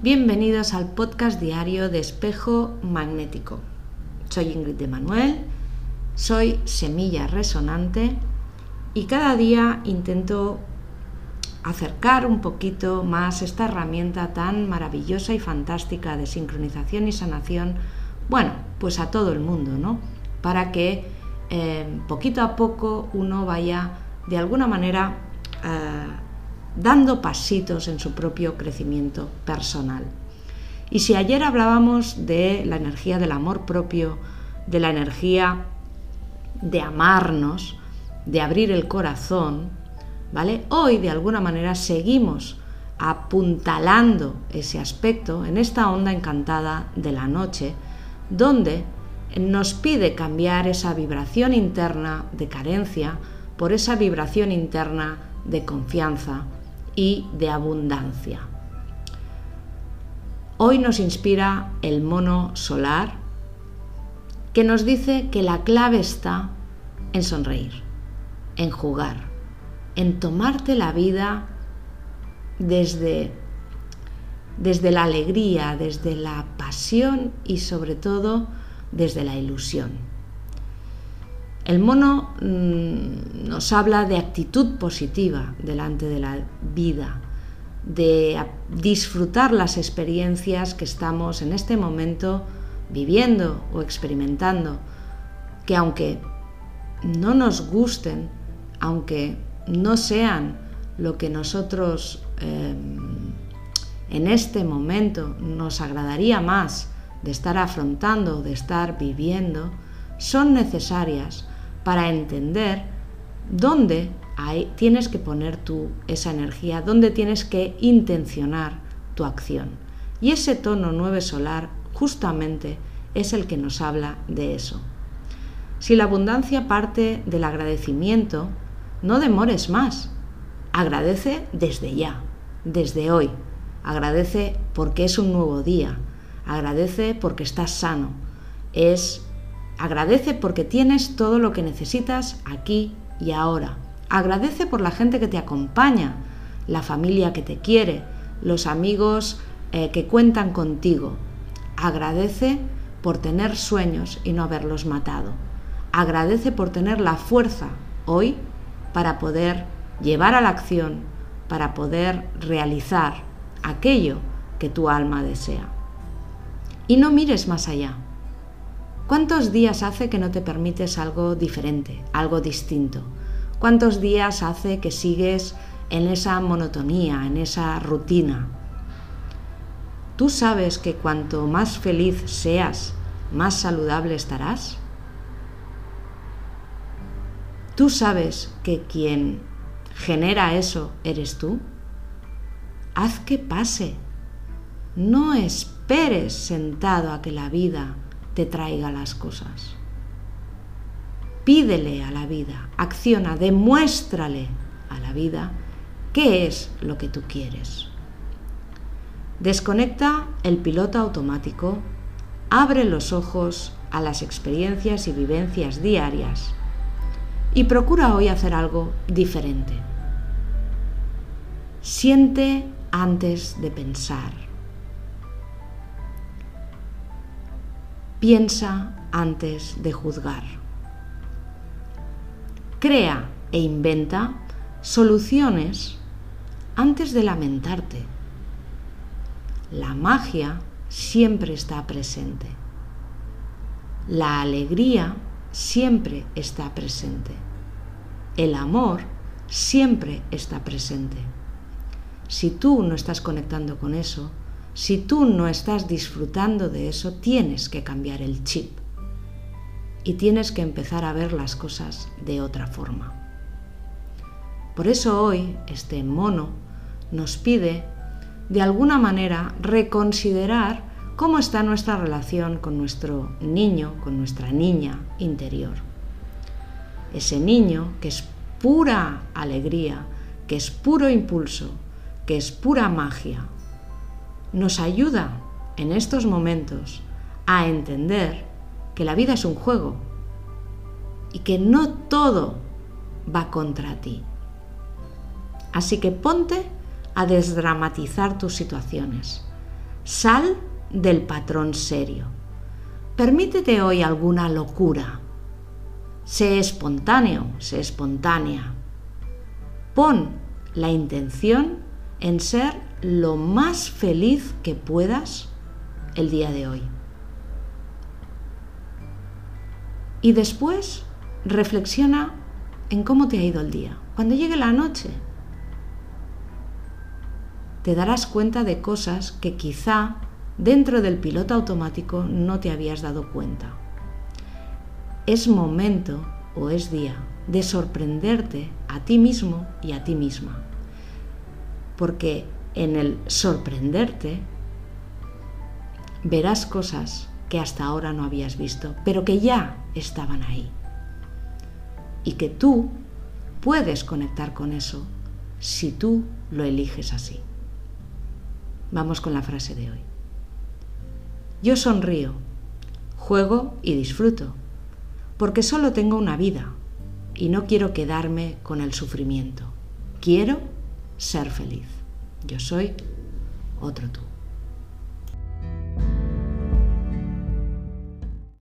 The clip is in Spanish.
Bienvenidos al podcast diario de Espejo Magnético. Soy Ingrid de Manuel, soy Semilla Resonante y cada día intento acercar un poquito más esta herramienta tan maravillosa y fantástica de sincronización y sanación, bueno, pues a todo el mundo, ¿no? Para que eh, poquito a poco uno vaya de alguna manera eh, dando pasitos en su propio crecimiento personal. Y si ayer hablábamos de la energía del amor propio, de la energía de amarnos, de abrir el corazón, ¿vale? Hoy de alguna manera seguimos apuntalando ese aspecto en esta onda encantada de la noche, donde nos pide cambiar esa vibración interna de carencia por esa vibración interna de confianza, y de abundancia. Hoy nos inspira el mono solar que nos dice que la clave está en sonreír, en jugar, en tomarte la vida desde, desde la alegría, desde la pasión y sobre todo desde la ilusión. El mono mm, nos habla de actitud positiva delante de la vida, de disfrutar las experiencias que estamos en este momento viviendo o experimentando, que aunque no nos gusten, aunque no sean lo que nosotros em, en este momento nos agradaría más de estar afrontando, de estar viviendo, son necesarias para entender dónde tienes que poner tú esa energía, dónde tienes que intencionar tu acción. Y ese tono 9 solar justamente es el que nos habla de eso. Si la abundancia parte del agradecimiento, no demores más. Agradece desde ya, desde hoy. Agradece porque es un nuevo día. Agradece porque estás sano. Es Agradece porque tienes todo lo que necesitas aquí y ahora. Agradece por la gente que te acompaña, la familia que te quiere, los amigos eh, que cuentan contigo. Agradece por tener sueños y no haberlos matado. Agradece por tener la fuerza hoy para poder llevar a la acción, para poder realizar aquello que tu alma desea. Y no mires más allá. ¿Cuántos días hace que no te permites algo diferente, algo distinto? ¿Cuántos días hace que sigues en esa monotonía, en esa rutina? ¿Tú sabes que cuanto más feliz seas, más saludable estarás? ¿Tú sabes que quien genera eso eres tú? Haz que pase. No esperes sentado a que la vida te traiga las cosas. Pídele a la vida, acciona, demuéstrale a la vida qué es lo que tú quieres. Desconecta el piloto automático, abre los ojos a las experiencias y vivencias diarias y procura hoy hacer algo diferente. Siente antes de pensar. Piensa antes de juzgar. Crea e inventa soluciones antes de lamentarte. La magia siempre está presente. La alegría siempre está presente. El amor siempre está presente. Si tú no estás conectando con eso, si tú no estás disfrutando de eso, tienes que cambiar el chip y tienes que empezar a ver las cosas de otra forma. Por eso hoy este mono nos pide, de alguna manera, reconsiderar cómo está nuestra relación con nuestro niño, con nuestra niña interior. Ese niño que es pura alegría, que es puro impulso, que es pura magia, nos ayuda en estos momentos a entender que la vida es un juego y que no todo va contra ti. Así que ponte a desdramatizar tus situaciones. Sal del patrón serio. Permítete hoy alguna locura. Sé espontáneo, sé espontánea. Pon la intención en ser lo más feliz que puedas el día de hoy. Y después reflexiona en cómo te ha ido el día. Cuando llegue la noche, te darás cuenta de cosas que quizá dentro del piloto automático no te habías dado cuenta. Es momento o es día de sorprenderte a ti mismo y a ti misma. Porque en el sorprenderte verás cosas que hasta ahora no habías visto, pero que ya estaban ahí. Y que tú puedes conectar con eso si tú lo eliges así. Vamos con la frase de hoy. Yo sonrío, juego y disfruto, porque solo tengo una vida y no quiero quedarme con el sufrimiento. Quiero ser feliz. Yo soy otro tú.